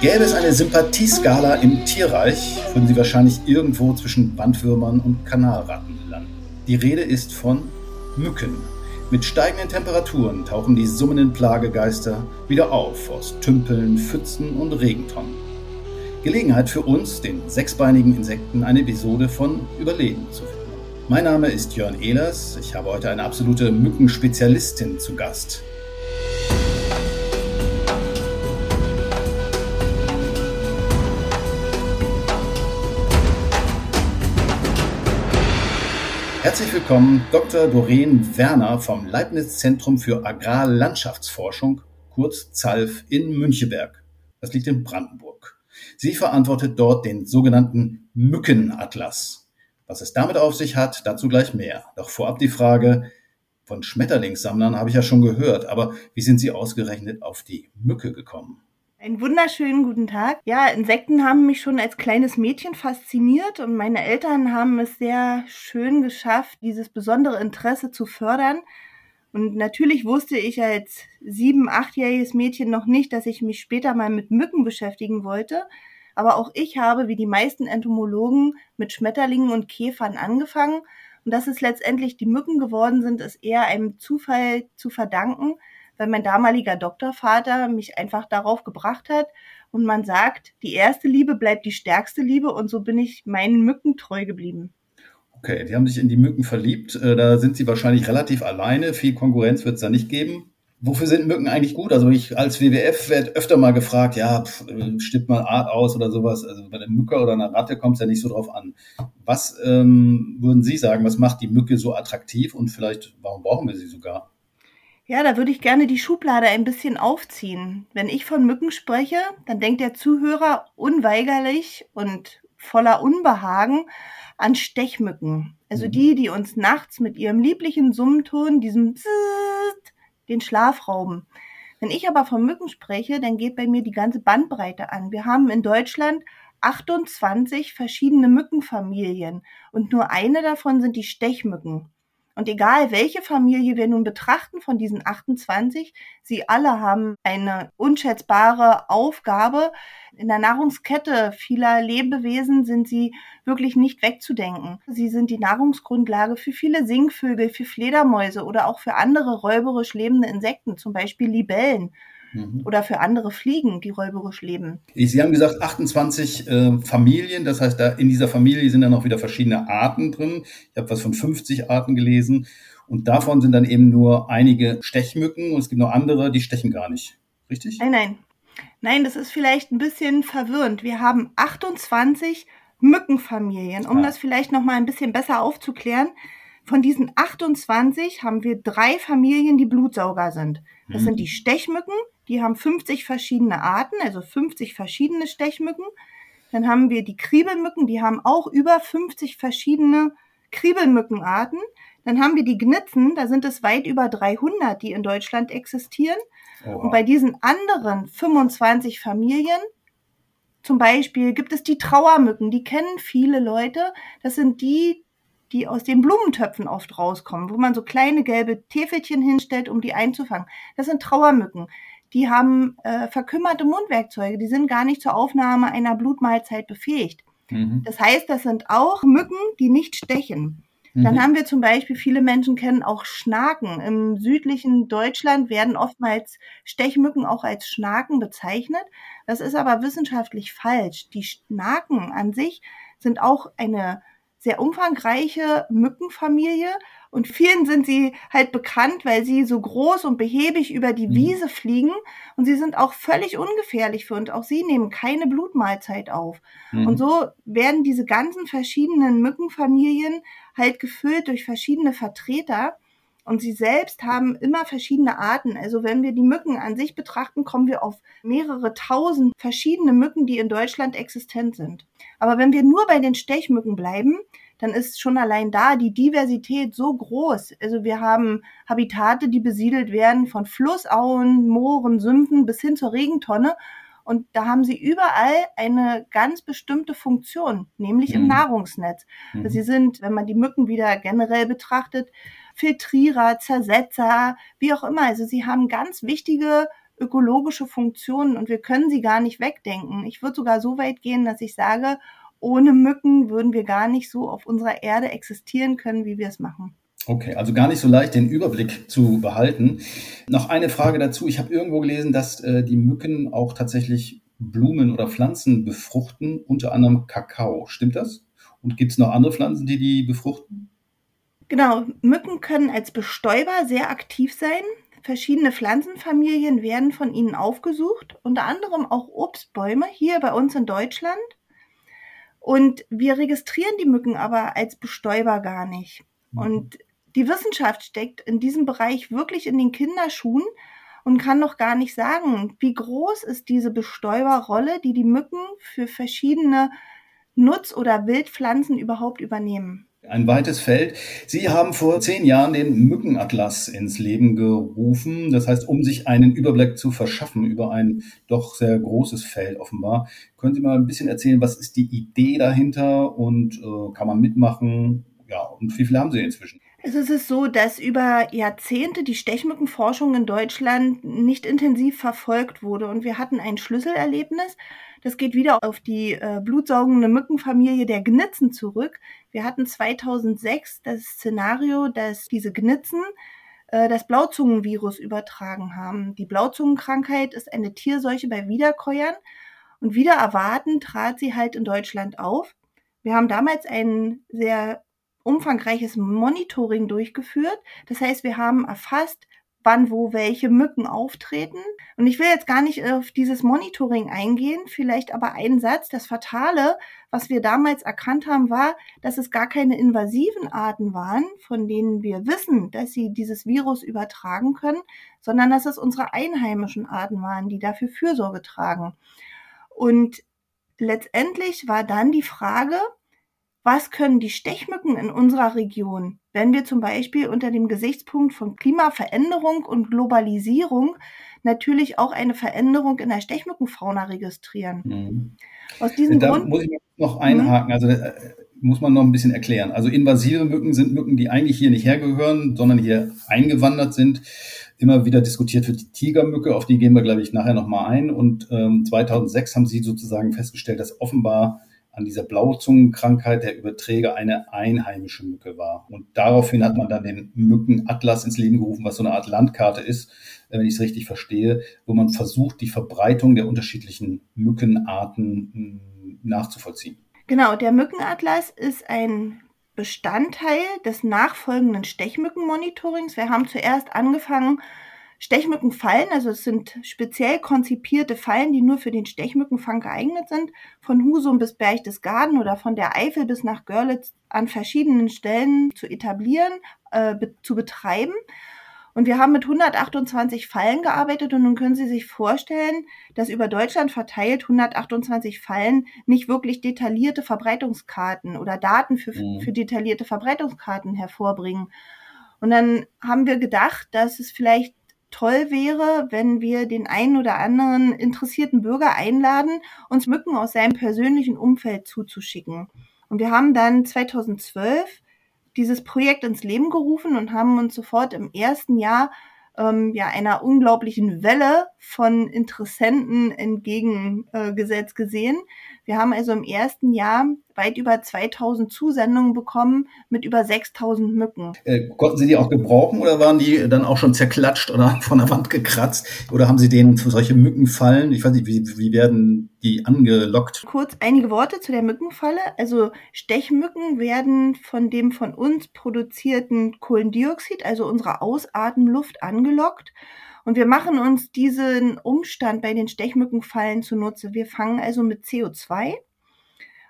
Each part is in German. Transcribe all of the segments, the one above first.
Gäbe es eine Sympathieskala im Tierreich, würden Sie wahrscheinlich irgendwo zwischen Bandwürmern und Kanalratten landen. Die Rede ist von Mücken. Mit steigenden Temperaturen tauchen die summenden Plagegeister wieder auf aus Tümpeln, Pfützen und Regentonnen. Gelegenheit für uns, den sechsbeinigen Insekten, eine Episode von Überleben zu finden. Mein Name ist Jörn Ehlers. Ich habe heute eine absolute Mückenspezialistin zu Gast. Herzlich willkommen, Dr. Doreen Werner vom Leibniz Zentrum für Agrarlandschaftsforschung, kurz ZALF in Müncheberg. Das liegt in Brandenburg. Sie verantwortet dort den sogenannten Mückenatlas. Was es damit auf sich hat, dazu gleich mehr. Doch vorab die Frage, von Schmetterlingssammlern habe ich ja schon gehört, aber wie sind Sie ausgerechnet auf die Mücke gekommen? Einen wunderschönen guten Tag. Ja, Insekten haben mich schon als kleines Mädchen fasziniert und meine Eltern haben es sehr schön geschafft, dieses besondere Interesse zu fördern. Und natürlich wusste ich als sieben, achtjähriges Mädchen noch nicht, dass ich mich später mal mit Mücken beschäftigen wollte. Aber auch ich habe, wie die meisten Entomologen, mit Schmetterlingen und Käfern angefangen. Und dass es letztendlich die Mücken geworden sind, ist eher einem Zufall zu verdanken weil mein damaliger Doktorvater mich einfach darauf gebracht hat. Und man sagt, die erste Liebe bleibt die stärkste Liebe und so bin ich meinen Mücken treu geblieben. Okay, die haben sich in die Mücken verliebt. Äh, da sind sie wahrscheinlich relativ alleine. Viel Konkurrenz wird es da nicht geben. Wofür sind Mücken eigentlich gut? Also ich als WWF werde öfter mal gefragt, ja, pff, äh, stimmt mal Art aus oder sowas. Also bei einer Mücke oder einer Ratte kommt es ja nicht so drauf an. Was ähm, würden Sie sagen, was macht die Mücke so attraktiv und vielleicht, warum brauchen wir sie sogar? Ja, da würde ich gerne die Schublade ein bisschen aufziehen. Wenn ich von Mücken spreche, dann denkt der Zuhörer unweigerlich und voller Unbehagen an Stechmücken. Also mhm. die, die uns nachts mit ihrem lieblichen Summton, diesem Psst, den Schlaf rauben. Wenn ich aber von Mücken spreche, dann geht bei mir die ganze Bandbreite an. Wir haben in Deutschland 28 verschiedene Mückenfamilien und nur eine davon sind die Stechmücken. Und egal, welche Familie wir nun betrachten von diesen 28, sie alle haben eine unschätzbare Aufgabe. In der Nahrungskette vieler Lebewesen sind sie wirklich nicht wegzudenken. Sie sind die Nahrungsgrundlage für viele Singvögel, für Fledermäuse oder auch für andere räuberisch lebende Insekten, zum Beispiel Libellen Mhm. Oder für andere Fliegen, die räuberisch leben. Sie haben gesagt 28 äh, Familien, das heißt, da in dieser Familie sind dann auch wieder verschiedene Arten drin. Ich habe was von 50 Arten gelesen. Und davon sind dann eben nur einige Stechmücken und es gibt noch andere, die stechen gar nicht. Richtig? Nein, nein. Nein, das ist vielleicht ein bisschen verwirrend. Wir haben 28 Mückenfamilien. Um ah. das vielleicht noch mal ein bisschen besser aufzuklären, von diesen 28 haben wir drei Familien, die Blutsauger sind. Das mhm. sind die Stechmücken, die haben 50 verschiedene Arten, also 50 verschiedene Stechmücken. Dann haben wir die Kriebelmücken, die haben auch über 50 verschiedene Kriebelmückenarten. Dann haben wir die Gnitzen, da sind es weit über 300, die in Deutschland existieren. Oh. Und bei diesen anderen 25 Familien, zum Beispiel gibt es die Trauermücken, die kennen viele Leute. Das sind die, die aus den Blumentöpfen oft rauskommen, wo man so kleine gelbe Täfelchen hinstellt, um die einzufangen. Das sind Trauermücken die haben äh, verkümmerte Mundwerkzeuge, die sind gar nicht zur Aufnahme einer Blutmahlzeit befähigt. Mhm. Das heißt, das sind auch Mücken, die nicht stechen. Mhm. Dann haben wir zum Beispiel, viele Menschen kennen auch Schnaken. Im südlichen Deutschland werden oftmals Stechmücken auch als Schnaken bezeichnet. Das ist aber wissenschaftlich falsch. Die Schnaken an sich sind auch eine sehr umfangreiche Mückenfamilie und vielen sind sie halt bekannt, weil sie so groß und behäbig über die mhm. Wiese fliegen und sie sind auch völlig ungefährlich für uns. Auch sie nehmen keine Blutmahlzeit auf. Mhm. Und so werden diese ganzen verschiedenen Mückenfamilien halt gefüllt durch verschiedene Vertreter. Und sie selbst haben immer verschiedene Arten. Also wenn wir die Mücken an sich betrachten, kommen wir auf mehrere tausend verschiedene Mücken, die in Deutschland existent sind. Aber wenn wir nur bei den Stechmücken bleiben, dann ist schon allein da die Diversität so groß. Also wir haben Habitate, die besiedelt werden von Flussauen, Mooren, Sümpfen bis hin zur Regentonne. Und da haben sie überall eine ganz bestimmte Funktion, nämlich mhm. im Nahrungsnetz. Mhm. Sie sind, wenn man die Mücken wieder generell betrachtet, Filtrierer, Zersetzer, wie auch immer. Also sie haben ganz wichtige ökologische Funktionen und wir können sie gar nicht wegdenken. Ich würde sogar so weit gehen, dass ich sage, ohne Mücken würden wir gar nicht so auf unserer Erde existieren können, wie wir es machen. Okay, also gar nicht so leicht, den Überblick zu behalten. Noch eine Frage dazu. Ich habe irgendwo gelesen, dass äh, die Mücken auch tatsächlich Blumen oder Pflanzen befruchten, unter anderem Kakao. Stimmt das? Und gibt es noch andere Pflanzen, die die befruchten? Genau, Mücken können als Bestäuber sehr aktiv sein. Verschiedene Pflanzenfamilien werden von ihnen aufgesucht, unter anderem auch Obstbäume hier bei uns in Deutschland. Und wir registrieren die Mücken aber als Bestäuber gar nicht. Mhm. Und die Wissenschaft steckt in diesem Bereich wirklich in den Kinderschuhen und kann noch gar nicht sagen, wie groß ist diese Bestäuberrolle, die die Mücken für verschiedene Nutz- oder Wildpflanzen überhaupt übernehmen. Ein weites Feld. Sie haben vor zehn Jahren den Mückenatlas ins Leben gerufen. Das heißt, um sich einen Überblick zu verschaffen über ein doch sehr großes Feld offenbar. Können Sie mal ein bisschen erzählen, was ist die Idee dahinter und äh, kann man mitmachen? Ja, und wie viele haben Sie inzwischen? Es ist so, dass über Jahrzehnte die Stechmückenforschung in Deutschland nicht intensiv verfolgt wurde und wir hatten ein Schlüsselerlebnis. Das geht wieder auf die äh, blutsaugende Mückenfamilie der Gnitzen zurück. Wir hatten 2006 das Szenario, dass diese Gnitzen äh, das Blauzungenvirus übertragen haben. Die Blauzungenkrankheit ist eine Tierseuche bei Wiederkäuern und wieder erwarten trat sie halt in Deutschland auf. Wir haben damals einen sehr umfangreiches Monitoring durchgeführt. Das heißt, wir haben erfasst, wann, wo, welche Mücken auftreten. Und ich will jetzt gar nicht auf dieses Monitoring eingehen, vielleicht aber einen Satz. Das Fatale, was wir damals erkannt haben, war, dass es gar keine invasiven Arten waren, von denen wir wissen, dass sie dieses Virus übertragen können, sondern dass es unsere einheimischen Arten waren, die dafür Fürsorge tragen. Und letztendlich war dann die Frage, was können die Stechmücken in unserer Region, wenn wir zum Beispiel unter dem Gesichtspunkt von Klimaveränderung und Globalisierung natürlich auch eine Veränderung in der Stechmückenfauna registrieren? Mhm. Aus diesem da Grund muss ich noch einhaken. Mhm. Also äh, muss man noch ein bisschen erklären. Also invasive Mücken sind Mücken, die eigentlich hier nicht hergehören, sondern hier eingewandert sind. Immer wieder diskutiert wird die Tigermücke, auf die gehen wir, glaube ich, nachher nochmal ein. Und ähm, 2006 haben sie sozusagen festgestellt, dass offenbar an dieser Blauzungenkrankheit der Überträger eine einheimische Mücke war. Und daraufhin hat man dann den Mückenatlas ins Leben gerufen, was so eine Art Landkarte ist, wenn ich es richtig verstehe, wo man versucht, die Verbreitung der unterschiedlichen Mückenarten hm, nachzuvollziehen. Genau, der Mückenatlas ist ein Bestandteil des nachfolgenden Stechmückenmonitorings. Wir haben zuerst angefangen, Stechmückenfallen, also es sind speziell konzipierte Fallen, die nur für den Stechmückenfang geeignet sind, von Husum bis Berchtesgaden oder von der Eifel bis nach Görlitz an verschiedenen Stellen zu etablieren, äh, be zu betreiben. Und wir haben mit 128 Fallen gearbeitet und nun können Sie sich vorstellen, dass über Deutschland verteilt 128 Fallen nicht wirklich detaillierte Verbreitungskarten oder Daten für, mhm. für detaillierte Verbreitungskarten hervorbringen. Und dann haben wir gedacht, dass es vielleicht toll wäre, wenn wir den einen oder anderen interessierten Bürger einladen, uns Mücken aus seinem persönlichen Umfeld zuzuschicken. Und wir haben dann 2012 dieses Projekt ins Leben gerufen und haben uns sofort im ersten Jahr ähm, ja einer unglaublichen Welle von Interessenten entgegengesetzt äh, gesehen. Wir haben also im ersten Jahr weit über 2000 Zusendungen bekommen mit über 6000 Mücken. Äh, konnten Sie die auch gebrauchen oder waren die dann auch schon zerklatscht oder von der Wand gekratzt? Oder haben Sie denen solche Mückenfallen, ich weiß nicht, wie, wie werden die angelockt? Kurz einige Worte zu der Mückenfalle. Also Stechmücken werden von dem von uns produzierten Kohlendioxid, also unserer Ausatemluft, angelockt. Und wir machen uns diesen Umstand bei den Stechmückenfallen zunutze. Wir fangen also mit CO2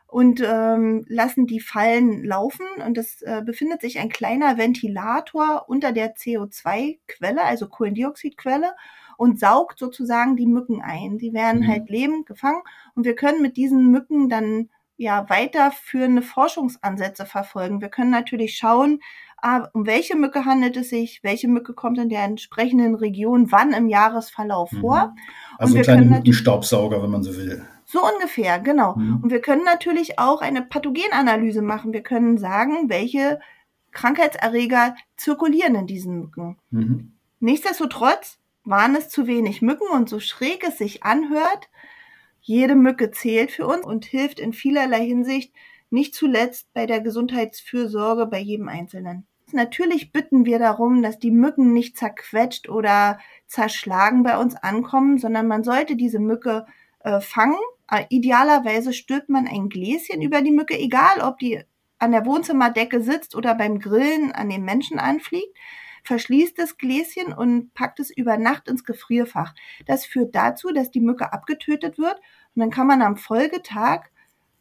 und ähm, lassen die Fallen laufen. Und es äh, befindet sich ein kleiner Ventilator unter der CO2-Quelle, also Kohlendioxidquelle, und saugt sozusagen die Mücken ein. Die werden mhm. halt lebend gefangen und wir können mit diesen Mücken dann ja weiterführende Forschungsansätze verfolgen. Wir können natürlich schauen, ah, um welche Mücke handelt es sich, welche Mücke kommt in der entsprechenden Region wann im Jahresverlauf mhm. vor. Also und kleine Mückenstaubsauger, wenn man so will. So ungefähr, genau. Mhm. Und wir können natürlich auch eine Pathogenanalyse machen. Wir können sagen, welche Krankheitserreger zirkulieren in diesen Mücken. Mhm. Nichtsdestotrotz waren es zu wenig Mücken und so schräg es sich anhört, jede Mücke zählt für uns und hilft in vielerlei Hinsicht, nicht zuletzt bei der Gesundheitsfürsorge bei jedem Einzelnen. Natürlich bitten wir darum, dass die Mücken nicht zerquetscht oder zerschlagen bei uns ankommen, sondern man sollte diese Mücke äh, fangen. Äh, idealerweise stülpt man ein Gläschen über die Mücke, egal ob die an der Wohnzimmerdecke sitzt oder beim Grillen an den Menschen anfliegt verschließt das Gläschen und packt es über Nacht ins Gefrierfach. Das führt dazu, dass die Mücke abgetötet wird und dann kann man am Folgetag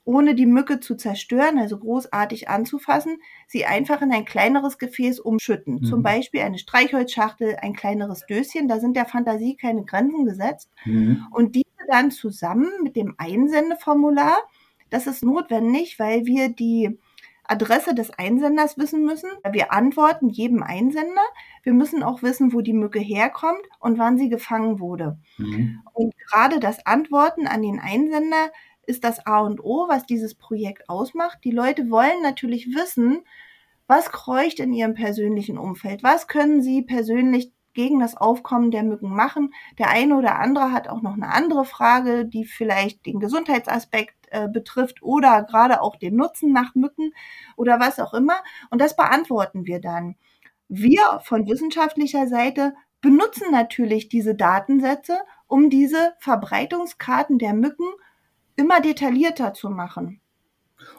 ohne die Mücke zu zerstören, also großartig anzufassen, sie einfach in ein kleineres Gefäß umschütten. Mhm. Zum Beispiel eine Streichholzschachtel, ein kleineres Döschen, da sind der Fantasie keine Grenzen gesetzt. Mhm. Und diese dann zusammen mit dem Einsendeformular, das ist notwendig, weil wir die Adresse des Einsenders wissen müssen. Wir antworten jedem Einsender. Wir müssen auch wissen, wo die Mücke herkommt und wann sie gefangen wurde. Mhm. Und gerade das Antworten an den Einsender ist das A und O, was dieses Projekt ausmacht. Die Leute wollen natürlich wissen, was kreucht in ihrem persönlichen Umfeld? Was können sie persönlich gegen das Aufkommen der Mücken machen? Der eine oder andere hat auch noch eine andere Frage, die vielleicht den Gesundheitsaspekt äh, betrifft oder gerade auch den Nutzen nach Mücken oder was auch immer. Und das beantworten wir dann. Wir von wissenschaftlicher Seite benutzen natürlich diese Datensätze, um diese Verbreitungskarten der Mücken immer detaillierter zu machen.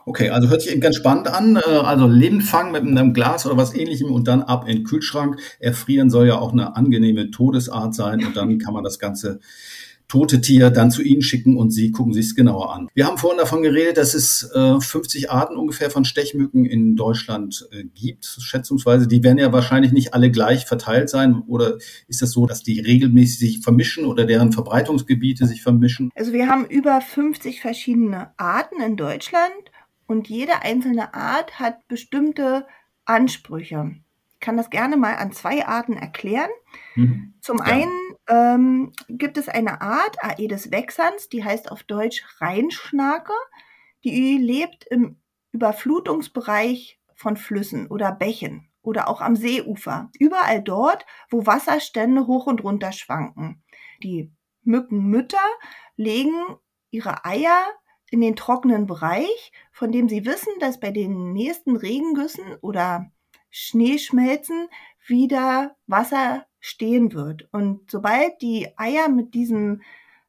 Okay, also hört sich ganz spannend an. Äh, also Lebendfang mit einem Glas oder was ähnlichem und dann ab in den Kühlschrank. Erfrieren soll ja auch eine angenehme Todesart sein und dann kann man das Ganze tote Tier dann zu Ihnen schicken und Sie gucken sich es genauer an. Wir haben vorhin davon geredet, dass es äh, 50 Arten ungefähr von Stechmücken in Deutschland äh, gibt, schätzungsweise. Die werden ja wahrscheinlich nicht alle gleich verteilt sein. Oder ist das so, dass die regelmäßig sich vermischen oder deren Verbreitungsgebiete sich vermischen? Also wir haben über 50 verschiedene Arten in Deutschland und jede einzelne Art hat bestimmte Ansprüche. Ich kann das gerne mal an zwei Arten erklären. Mhm. Zum ja. einen ähm, gibt es eine Art Aedes vexans, die heißt auf Deutsch Rheinschnake. Die lebt im Überflutungsbereich von Flüssen oder Bächen oder auch am Seeufer. Überall dort, wo Wasserstände hoch und runter schwanken. Die Mückenmütter legen ihre Eier in den trockenen Bereich, von dem sie wissen, dass bei den nächsten Regengüssen oder Schneeschmelzen wieder Wasser stehen wird. Und sobald die Eier mit diesem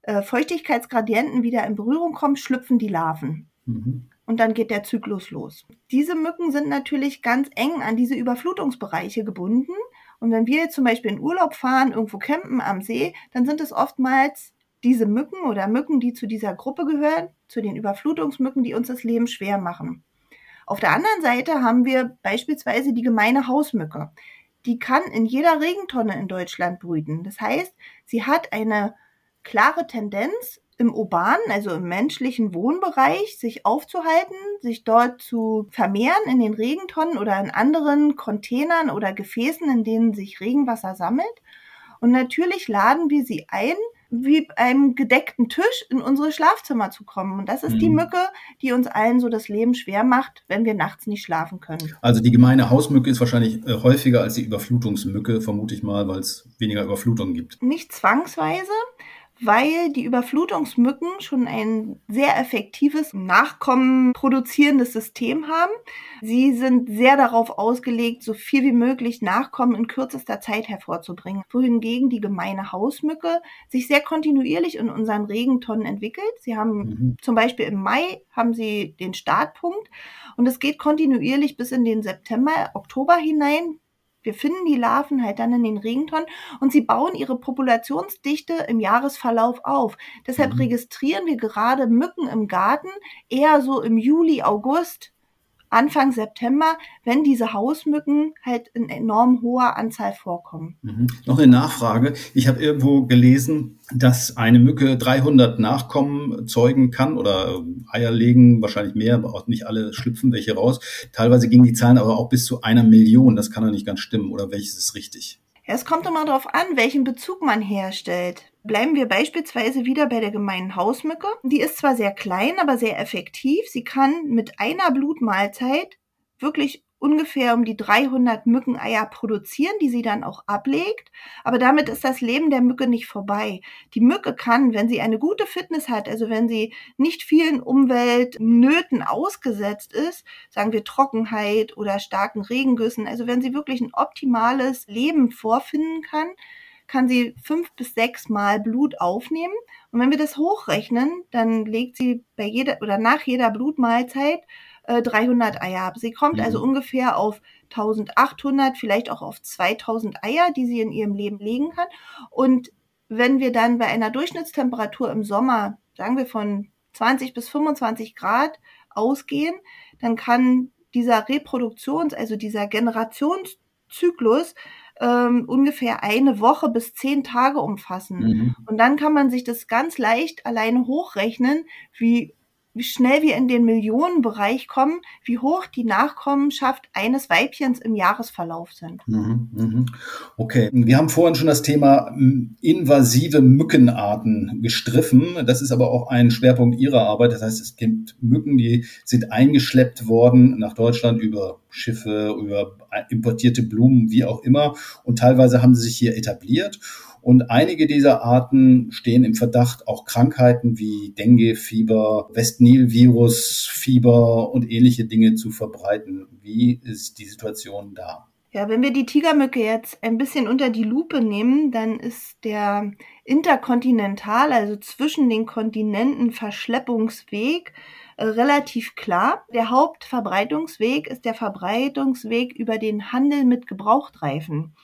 äh, Feuchtigkeitsgradienten wieder in Berührung kommen, schlüpfen die Larven. Mhm. Und dann geht der Zyklus los. Diese Mücken sind natürlich ganz eng an diese Überflutungsbereiche gebunden. Und wenn wir jetzt zum Beispiel in Urlaub fahren, irgendwo campen am See, dann sind es oftmals diese Mücken oder Mücken, die zu dieser Gruppe gehören, zu den Überflutungsmücken, die uns das Leben schwer machen. Auf der anderen Seite haben wir beispielsweise die gemeine Hausmücke die kann in jeder Regentonne in Deutschland brüten. Das heißt, sie hat eine klare Tendenz im urbanen, also im menschlichen Wohnbereich, sich aufzuhalten, sich dort zu vermehren in den Regentonnen oder in anderen Containern oder Gefäßen, in denen sich Regenwasser sammelt. Und natürlich laden wir sie ein, wie einem gedeckten Tisch in unsere Schlafzimmer zu kommen. Und das ist mhm. die Mücke, die uns allen so das Leben schwer macht, wenn wir nachts nicht schlafen können. Also die gemeine Hausmücke ist wahrscheinlich äh, häufiger als die Überflutungsmücke, vermute ich mal, weil es weniger Überflutungen gibt. Nicht zwangsweise weil die Überflutungsmücken schon ein sehr effektives Nachkommen produzierendes System haben. Sie sind sehr darauf ausgelegt, so viel wie möglich Nachkommen in kürzester Zeit hervorzubringen, wohingegen die gemeine Hausmücke sich sehr kontinuierlich in unseren Regentonnen entwickelt. Sie haben mhm. zum Beispiel im Mai haben sie den Startpunkt und es geht kontinuierlich bis in den September, Oktober hinein, wir finden die Larven halt dann in den Regentonnen und sie bauen ihre Populationsdichte im Jahresverlauf auf. Deshalb mhm. registrieren wir gerade Mücken im Garten eher so im Juli, August, Anfang September, wenn diese Hausmücken halt in enorm hoher Anzahl vorkommen. Mhm. Noch eine Nachfrage. Ich habe irgendwo gelesen, dass eine Mücke 300 Nachkommen zeugen kann oder äh, Eier legen, wahrscheinlich mehr, aber auch nicht alle schlüpfen welche raus. Teilweise gingen die Zahlen aber auch bis zu einer Million. Das kann doch nicht ganz stimmen. Oder welches ist richtig? Es kommt immer darauf an, welchen Bezug man herstellt. Bleiben wir beispielsweise wieder bei der gemeinen Hausmücke. Die ist zwar sehr klein, aber sehr effektiv. Sie kann mit einer Blutmahlzeit wirklich ungefähr um die 300 Mückeneier produzieren, die sie dann auch ablegt. Aber damit ist das Leben der Mücke nicht vorbei. Die Mücke kann, wenn sie eine gute Fitness hat, also wenn sie nicht vielen Umweltnöten ausgesetzt ist, sagen wir Trockenheit oder starken Regengüssen, also wenn sie wirklich ein optimales Leben vorfinden kann, kann sie fünf bis sechs Mal Blut aufnehmen. Und wenn wir das hochrechnen, dann legt sie bei jeder oder nach jeder Blutmahlzeit äh, 300 Eier ab. Sie kommt also mhm. also ungefähr auf 1800, vielleicht auch auf 2000 Eier, die sie in ihrem Leben legen kann. Und wenn wir dann bei einer Durchschnittstemperatur im Sommer, sagen wir von 20 bis 25 Grad ausgehen, dann kann dieser Reproduktions-, also dieser Generationszyklus ähm, ungefähr eine Woche bis zehn Tage umfassen. Mhm. Und dann kann man sich das ganz leicht alleine hochrechnen, wie wie schnell wir in den Millionenbereich kommen, wie hoch die Nachkommenschaft eines Weibchens im Jahresverlauf sind. Mhm, mhm. Okay, wir haben vorhin schon das Thema invasive Mückenarten gestriffen. Das ist aber auch ein Schwerpunkt Ihrer Arbeit. Das heißt, es gibt Mücken, die sind eingeschleppt worden nach Deutschland über Schiffe, über importierte Blumen, wie auch immer. Und teilweise haben sie sich hier etabliert. Und einige dieser Arten stehen im Verdacht, auch Krankheiten wie Dengue, Fieber, Westnil-Virus, Fieber und ähnliche Dinge zu verbreiten. Wie ist die Situation da? Ja, wenn wir die Tigermücke jetzt ein bisschen unter die Lupe nehmen, dann ist der interkontinental, also zwischen den Kontinenten Verschleppungsweg relativ klar. Der Hauptverbreitungsweg ist der Verbreitungsweg über den Handel mit Gebrauchtreifen.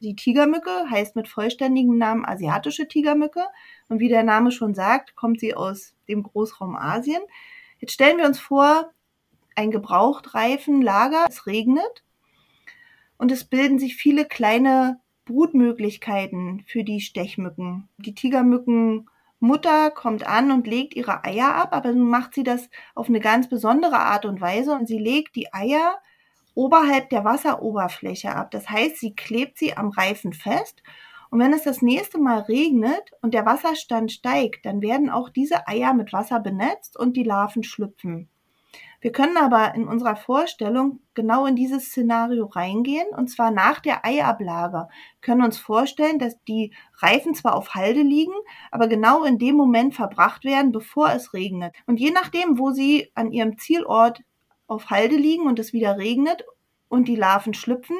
Die Tigermücke heißt mit vollständigem Namen asiatische Tigermücke und wie der Name schon sagt, kommt sie aus dem Großraum Asien. Jetzt stellen wir uns vor, ein Gebrauchtreifenlager, es regnet und es bilden sich viele kleine Brutmöglichkeiten für die Stechmücken. Die Tigermückenmutter kommt an und legt ihre Eier ab, aber nun macht sie das auf eine ganz besondere Art und Weise und sie legt die Eier oberhalb der Wasseroberfläche ab. Das heißt, sie klebt sie am Reifen fest. Und wenn es das nächste Mal regnet und der Wasserstand steigt, dann werden auch diese Eier mit Wasser benetzt und die Larven schlüpfen. Wir können aber in unserer Vorstellung genau in dieses Szenario reingehen und zwar nach der Eiablage. Wir können uns vorstellen, dass die Reifen zwar auf Halde liegen, aber genau in dem Moment verbracht werden, bevor es regnet. Und je nachdem, wo sie an ihrem Zielort auf Halde liegen und es wieder regnet und die Larven schlüpfen,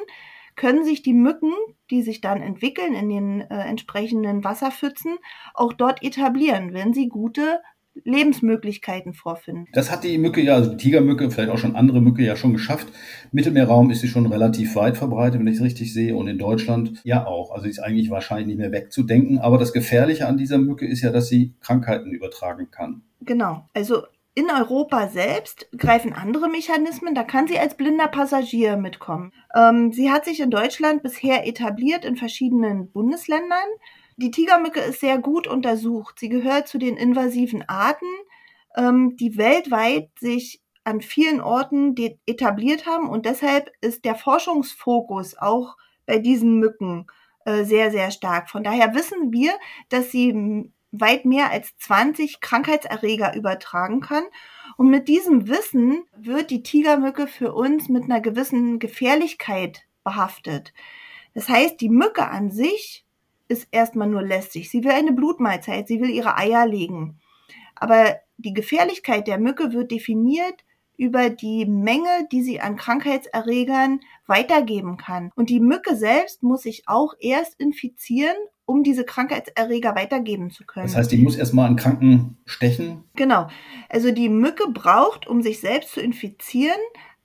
können sich die Mücken, die sich dann entwickeln in den äh, entsprechenden Wasserpfützen, auch dort etablieren, wenn sie gute Lebensmöglichkeiten vorfinden. Das hat die Mücke ja, also die Tigermücke, vielleicht auch schon andere Mücke ja schon geschafft. Mittelmeerraum ist sie schon relativ weit verbreitet, wenn ich es richtig sehe, und in Deutschland ja auch. Also sie ist eigentlich wahrscheinlich nicht mehr wegzudenken. Aber das Gefährliche an dieser Mücke ist ja, dass sie Krankheiten übertragen kann. Genau. Also in Europa selbst greifen andere Mechanismen. Da kann sie als blinder Passagier mitkommen. Ähm, sie hat sich in Deutschland bisher etabliert in verschiedenen Bundesländern. Die Tigermücke ist sehr gut untersucht. Sie gehört zu den invasiven Arten, ähm, die weltweit sich an vielen Orten etabliert haben. Und deshalb ist der Forschungsfokus auch bei diesen Mücken äh, sehr, sehr stark. Von daher wissen wir, dass sie weit mehr als 20 Krankheitserreger übertragen kann. Und mit diesem Wissen wird die Tigermücke für uns mit einer gewissen Gefährlichkeit behaftet. Das heißt, die Mücke an sich ist erstmal nur lästig. Sie will eine Blutmahlzeit, sie will ihre Eier legen. Aber die Gefährlichkeit der Mücke wird definiert über die Menge, die sie an Krankheitserregern weitergeben kann. Und die Mücke selbst muss sich auch erst infizieren, um diese Krankheitserreger weitergeben zu können. Das heißt, die muss erstmal einen Kranken stechen? Genau. Also die Mücke braucht, um sich selbst zu infizieren,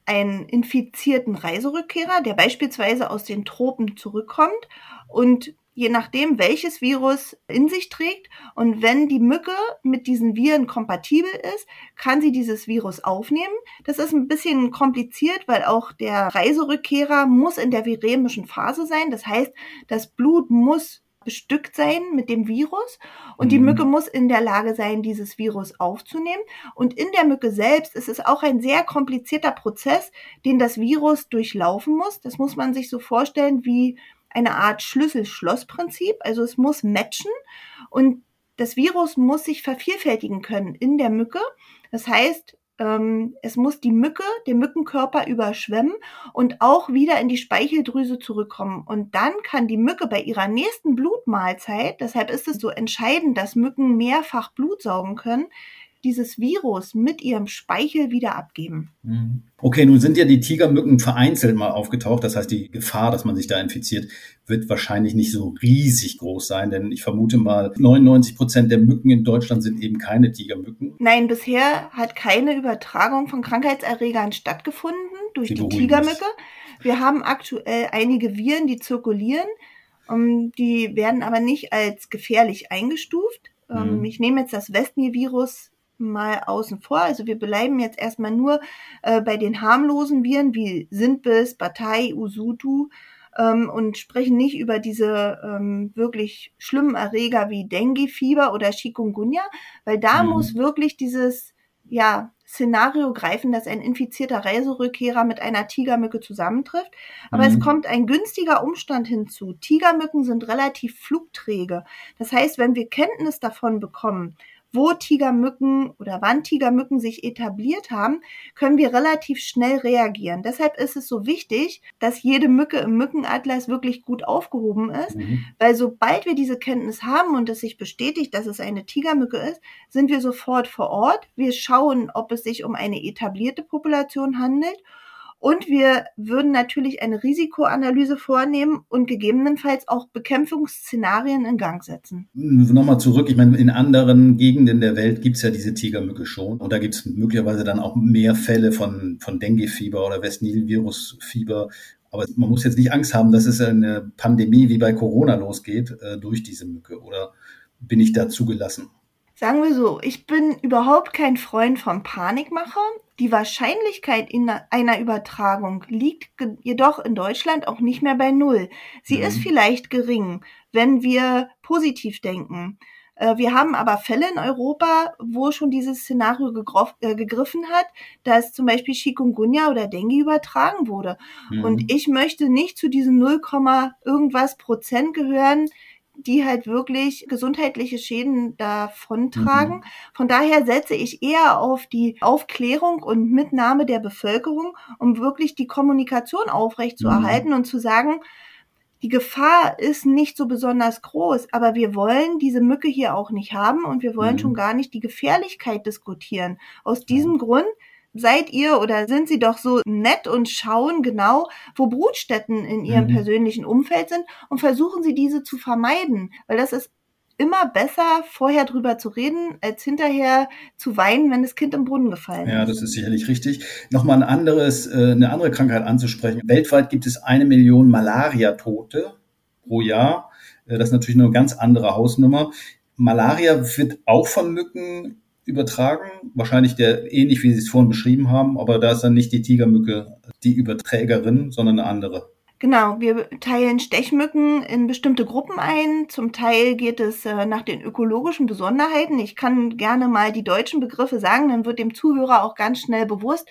einen infizierten Reiserückkehrer, der beispielsweise aus den Tropen zurückkommt und je nachdem, welches Virus in sich trägt. Und wenn die Mücke mit diesen Viren kompatibel ist, kann sie dieses Virus aufnehmen. Das ist ein bisschen kompliziert, weil auch der Reiserückkehrer muss in der viremischen Phase sein. Das heißt, das Blut muss bestückt sein mit dem Virus und mhm. die Mücke muss in der Lage sein, dieses Virus aufzunehmen. Und in der Mücke selbst ist es auch ein sehr komplizierter Prozess, den das Virus durchlaufen muss. Das muss man sich so vorstellen wie eine Art Schlüssel-Schloss-Prinzip. Also es muss matchen und das Virus muss sich vervielfältigen können in der Mücke. Das heißt, ähm, es muss die Mücke, den Mückenkörper überschwemmen und auch wieder in die Speicheldrüse zurückkommen. Und dann kann die Mücke bei ihrer nächsten Blutmahlzeit, deshalb ist es so entscheidend, dass Mücken mehrfach Blut saugen können, dieses Virus mit ihrem Speichel wieder abgeben. Mhm. Okay, nun sind ja die Tigermücken vereinzelt mal aufgetaucht. Das heißt, die Gefahr, dass man sich da infiziert, wird wahrscheinlich nicht so riesig groß sein, denn ich vermute mal, 99 Prozent der Mücken in Deutschland sind eben keine Tigermücken. Nein, bisher hat keine Übertragung von Krankheitserregern stattgefunden durch die, die Tigermücke. Wir haben aktuell einige Viren, die zirkulieren. Ähm, die werden aber nicht als gefährlich eingestuft. Ähm, mhm. Ich nehme jetzt das Westnil-Virus mal außen vor. Also wir bleiben jetzt erstmal nur äh, bei den harmlosen Viren wie Sintbis, Batai, Usutu ähm, und sprechen nicht über diese ähm, wirklich schlimmen Erreger wie Dengue-Fieber oder Chikungunya, weil da mhm. muss wirklich dieses ja, Szenario greifen, dass ein infizierter Reiserückkehrer mit einer Tigermücke zusammentrifft. Aber mhm. es kommt ein günstiger Umstand hinzu. Tigermücken sind relativ flugträge. Das heißt, wenn wir Kenntnis davon bekommen, wo Tigermücken oder wann Tigermücken sich etabliert haben, können wir relativ schnell reagieren. Deshalb ist es so wichtig, dass jede Mücke im Mückenatlas wirklich gut aufgehoben ist, mhm. weil sobald wir diese Kenntnis haben und es sich bestätigt, dass es eine Tigermücke ist, sind wir sofort vor Ort. Wir schauen, ob es sich um eine etablierte Population handelt und wir würden natürlich eine Risikoanalyse vornehmen und gegebenenfalls auch Bekämpfungsszenarien in Gang setzen. Nochmal zurück, ich meine, in anderen Gegenden der Welt gibt es ja diese Tigermücke schon. Und da gibt es möglicherweise dann auch mehr Fälle von, von Dengue-Fieber oder Westnil-Virus-Fieber. Aber man muss jetzt nicht Angst haben, dass es eine Pandemie wie bei Corona losgeht äh, durch diese Mücke. Oder bin ich da zugelassen? Sagen wir so, ich bin überhaupt kein Freund von Panikmacher. Die Wahrscheinlichkeit in einer Übertragung liegt jedoch in Deutschland auch nicht mehr bei Null. Sie mhm. ist vielleicht gering, wenn wir positiv denken. Äh, wir haben aber Fälle in Europa, wo schon dieses Szenario äh, gegriffen hat, dass zum Beispiel Chikungunya oder Dengue übertragen wurde. Mhm. Und ich möchte nicht zu diesen 0, irgendwas Prozent gehören, die halt wirklich gesundheitliche Schäden davontragen. Mhm. Von daher setze ich eher auf die Aufklärung und Mitnahme der Bevölkerung, um wirklich die Kommunikation aufrechtzuerhalten mhm. und zu sagen, die Gefahr ist nicht so besonders groß, aber wir wollen diese Mücke hier auch nicht haben und wir wollen mhm. schon gar nicht die Gefährlichkeit diskutieren. Aus diesem Grund seid ihr oder sind sie doch so nett und schauen genau, wo Brutstätten in ihrem mhm. persönlichen Umfeld sind und versuchen sie diese zu vermeiden, weil das ist immer besser, vorher drüber zu reden, als hinterher zu weinen, wenn das Kind im Brunnen gefallen ist. Ja, das ist sicherlich richtig. Nochmal ein anderes, äh, eine andere Krankheit anzusprechen. Weltweit gibt es eine Million Malaria-Tote pro Jahr. Äh, das ist natürlich eine ganz andere Hausnummer. Malaria wird auch von Mücken übertragen. Wahrscheinlich der ähnlich, wie Sie es vorhin beschrieben haben, aber da ist dann nicht die Tigermücke die Überträgerin, sondern eine andere. Genau, wir teilen Stechmücken in bestimmte Gruppen ein. Zum Teil geht es äh, nach den ökologischen Besonderheiten. Ich kann gerne mal die deutschen Begriffe sagen, dann wird dem Zuhörer auch ganz schnell bewusst,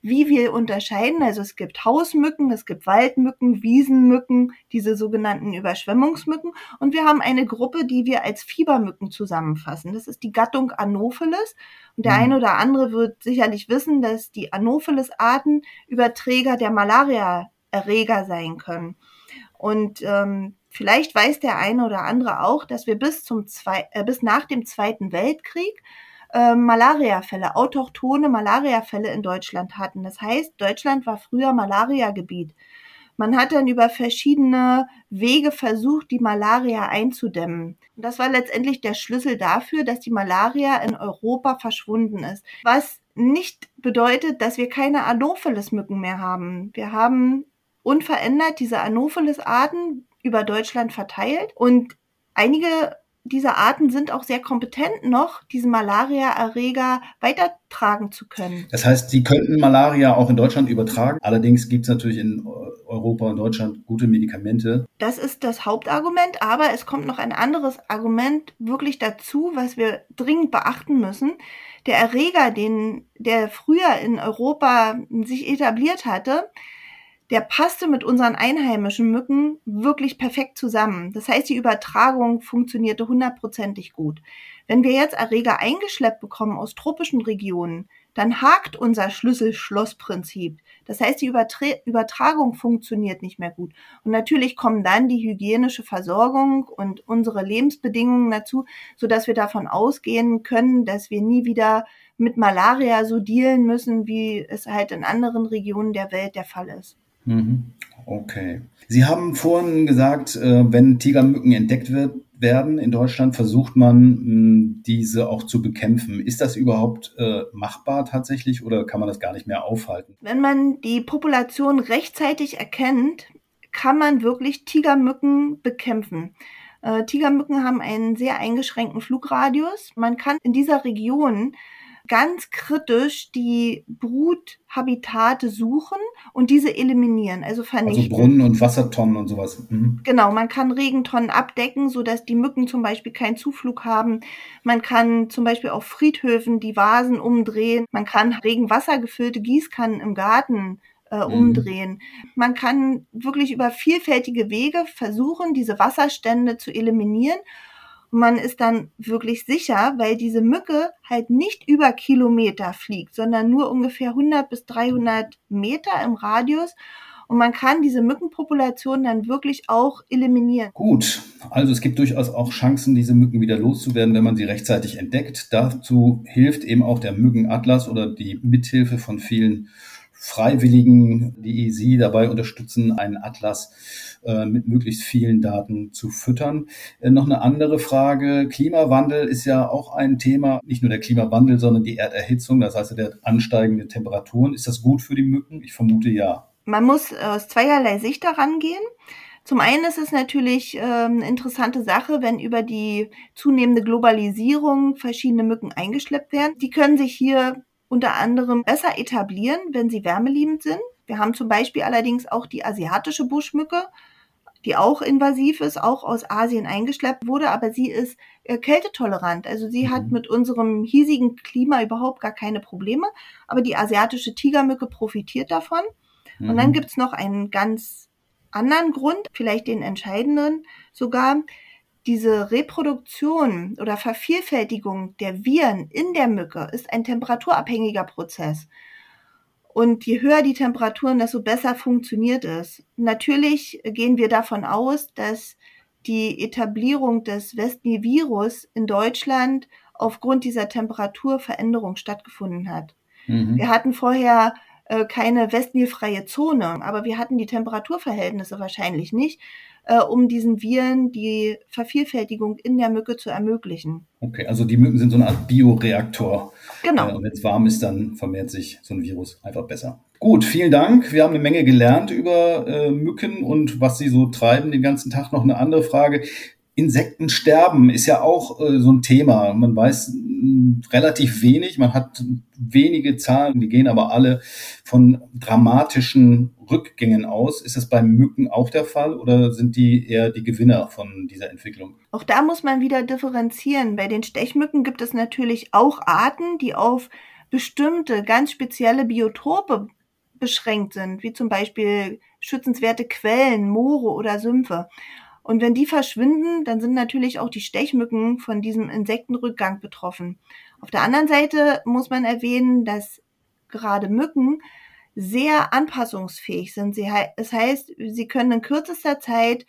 wie wir unterscheiden. Also es gibt Hausmücken, es gibt Waldmücken, Wiesenmücken, diese sogenannten Überschwemmungsmücken. Und wir haben eine Gruppe, die wir als Fiebermücken zusammenfassen. Das ist die Gattung Anopheles. Und der mhm. eine oder andere wird sicherlich wissen, dass die Anopheles-Arten Überträger der Malaria-Erreger sein können. Und ähm, vielleicht weiß der eine oder andere auch, dass wir bis zum zwei, äh, bis nach dem Zweiten Weltkrieg äh, Malariafälle, autochtone Malariafälle in Deutschland hatten. Das heißt, Deutschland war früher Malariagebiet. Man hat dann über verschiedene Wege versucht, die Malaria einzudämmen. Und das war letztendlich der Schlüssel dafür, dass die Malaria in Europa verschwunden ist. Was nicht bedeutet, dass wir keine Anopheles-Mücken mehr haben. Wir haben unverändert diese Anopheles-Arten über Deutschland verteilt und einige diese Arten sind auch sehr kompetent noch, diesen Malaria-Erreger weitertragen zu können. Das heißt, sie könnten Malaria auch in Deutschland übertragen. Allerdings gibt es natürlich in Europa und Deutschland gute Medikamente. Das ist das Hauptargument, aber es kommt noch ein anderes Argument wirklich dazu, was wir dringend beachten müssen. Der Erreger, den, der früher in Europa sich etabliert hatte, der passte mit unseren einheimischen Mücken wirklich perfekt zusammen. Das heißt, die Übertragung funktionierte hundertprozentig gut. Wenn wir jetzt Erreger eingeschleppt bekommen aus tropischen Regionen, dann hakt unser Schlüssel-Schloss-Prinzip. Das heißt, die Übertra Übertragung funktioniert nicht mehr gut. Und natürlich kommen dann die hygienische Versorgung und unsere Lebensbedingungen dazu, sodass wir davon ausgehen können, dass wir nie wieder mit Malaria so dealen müssen, wie es halt in anderen Regionen der Welt der Fall ist. Mhm. Okay. Sie haben vorhin gesagt, äh, wenn Tigermücken entdeckt wird, werden in Deutschland, versucht man, diese auch zu bekämpfen. Ist das überhaupt äh, machbar tatsächlich oder kann man das gar nicht mehr aufhalten? Wenn man die Population rechtzeitig erkennt, kann man wirklich Tigermücken bekämpfen. Äh, Tigermücken haben einen sehr eingeschränkten Flugradius. Man kann in dieser Region ganz kritisch die Bruthabitate suchen und diese eliminieren, also vernichten. Also Brunnen und Wassertonnen und sowas. Mhm. Genau, man kann Regentonnen abdecken, so dass die Mücken zum Beispiel keinen Zuflug haben. Man kann zum Beispiel auf Friedhöfen die Vasen umdrehen. Man kann regenwassergefüllte Gießkannen im Garten äh, mhm. umdrehen. Mhm. Man kann wirklich über vielfältige Wege versuchen, diese Wasserstände zu eliminieren und man ist dann wirklich sicher, weil diese Mücke halt nicht über Kilometer fliegt, sondern nur ungefähr 100 bis 300 Meter im Radius. Und man kann diese Mückenpopulation dann wirklich auch eliminieren. Gut, also es gibt durchaus auch Chancen, diese Mücken wieder loszuwerden, wenn man sie rechtzeitig entdeckt. Dazu hilft eben auch der Mückenatlas oder die Mithilfe von vielen Freiwilligen, die Sie dabei unterstützen, einen Atlas äh, mit möglichst vielen Daten zu füttern. Äh, noch eine andere Frage. Klimawandel ist ja auch ein Thema, nicht nur der Klimawandel, sondern die Erderhitzung, das heißt der ansteigende Temperaturen. Ist das gut für die Mücken? Ich vermute ja. Man muss aus zweierlei Sicht daran gehen. Zum einen ist es natürlich äh, eine interessante Sache, wenn über die zunehmende Globalisierung verschiedene Mücken eingeschleppt werden. Die können sich hier unter anderem besser etablieren, wenn sie wärmeliebend sind. Wir haben zum Beispiel allerdings auch die asiatische Buschmücke, die auch invasiv ist, auch aus Asien eingeschleppt wurde, aber sie ist äh, kältetolerant. Also sie mhm. hat mit unserem hiesigen Klima überhaupt gar keine Probleme, aber die asiatische Tigermücke profitiert davon. Mhm. Und dann mhm. gibt's noch einen ganz anderen Grund, vielleicht den entscheidenden sogar diese Reproduktion oder Vervielfältigung der Viren in der Mücke ist ein temperaturabhängiger Prozess. Und je höher die Temperaturen, desto besser funktioniert es. Natürlich gehen wir davon aus, dass die Etablierung des Westnil-Virus in Deutschland aufgrund dieser Temperaturveränderung stattgefunden hat. Mhm. Wir hatten vorher äh, keine Westnilfreie Zone, aber wir hatten die Temperaturverhältnisse wahrscheinlich nicht äh, um diesen Viren die Vervielfältigung in der Mücke zu ermöglichen. Okay, also die Mücken sind so eine Art Bioreaktor. Genau. Äh, und wenn es warm ist, dann vermehrt sich so ein Virus einfach besser. Gut, vielen Dank. Wir haben eine Menge gelernt über äh, Mücken und was sie so treiben den ganzen Tag. Noch eine andere Frage. Insektensterben ist ja auch äh, so ein Thema. Man weiß relativ wenig, man hat wenige Zahlen, die gehen aber alle von dramatischen Rückgängen aus. Ist das bei Mücken auch der Fall oder sind die eher die Gewinner von dieser Entwicklung? Auch da muss man wieder differenzieren. Bei den Stechmücken gibt es natürlich auch Arten, die auf bestimmte ganz spezielle Biotope beschränkt sind, wie zum Beispiel schützenswerte Quellen, Moore oder Sümpfe. Und wenn die verschwinden, dann sind natürlich auch die Stechmücken von diesem Insektenrückgang betroffen. Auf der anderen Seite muss man erwähnen, dass gerade Mücken sehr anpassungsfähig sind. Sie, das heißt, sie können in kürzester Zeit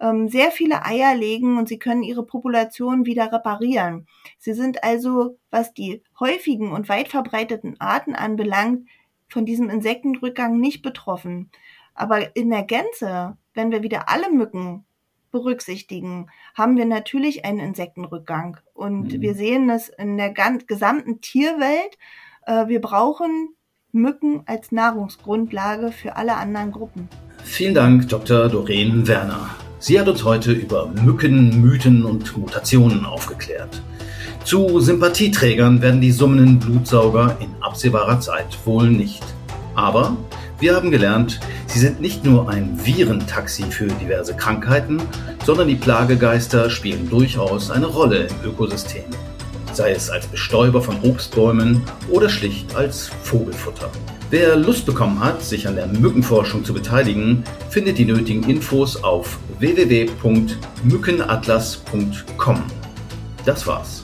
ähm, sehr viele Eier legen und sie können ihre Population wieder reparieren. Sie sind also, was die häufigen und weit verbreiteten Arten anbelangt, von diesem Insektenrückgang nicht betroffen. Aber in der Gänze, wenn wir wieder alle Mücken berücksichtigen, haben wir natürlich einen Insektenrückgang. Und mhm. wir sehen es in der gesamten Tierwelt. Äh, wir brauchen Mücken als Nahrungsgrundlage für alle anderen Gruppen. Vielen Dank, Dr. Doreen Werner. Sie hat uns heute über Mücken, Mythen und Mutationen aufgeklärt. Zu Sympathieträgern werden die summenden Blutsauger in absehbarer Zeit wohl nicht. Aber wir haben gelernt, sie sind nicht nur ein Virentaxi für diverse Krankheiten, sondern die Plagegeister spielen durchaus eine Rolle im Ökosystem. Sei es als Bestäuber von Obstbäumen oder schlicht als Vogelfutter. Wer Lust bekommen hat, sich an der Mückenforschung zu beteiligen, findet die nötigen Infos auf www.mückenatlas.com. Das war's.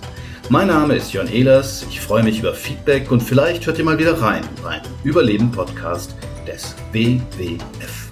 Mein Name ist Jörn Ehlers. Ich freue mich über Feedback und vielleicht hört ihr mal wieder rein beim Überleben-Podcast des WWF.